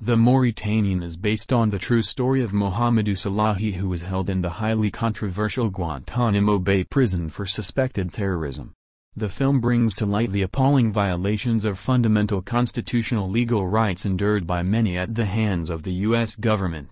The Mauritanian is based on the true story of Mohamedou Slahi who was held in the highly controversial Guantanamo Bay prison for suspected terrorism. The film brings to light the appalling violations of fundamental constitutional legal rights endured by many at the hands of the U.S. government.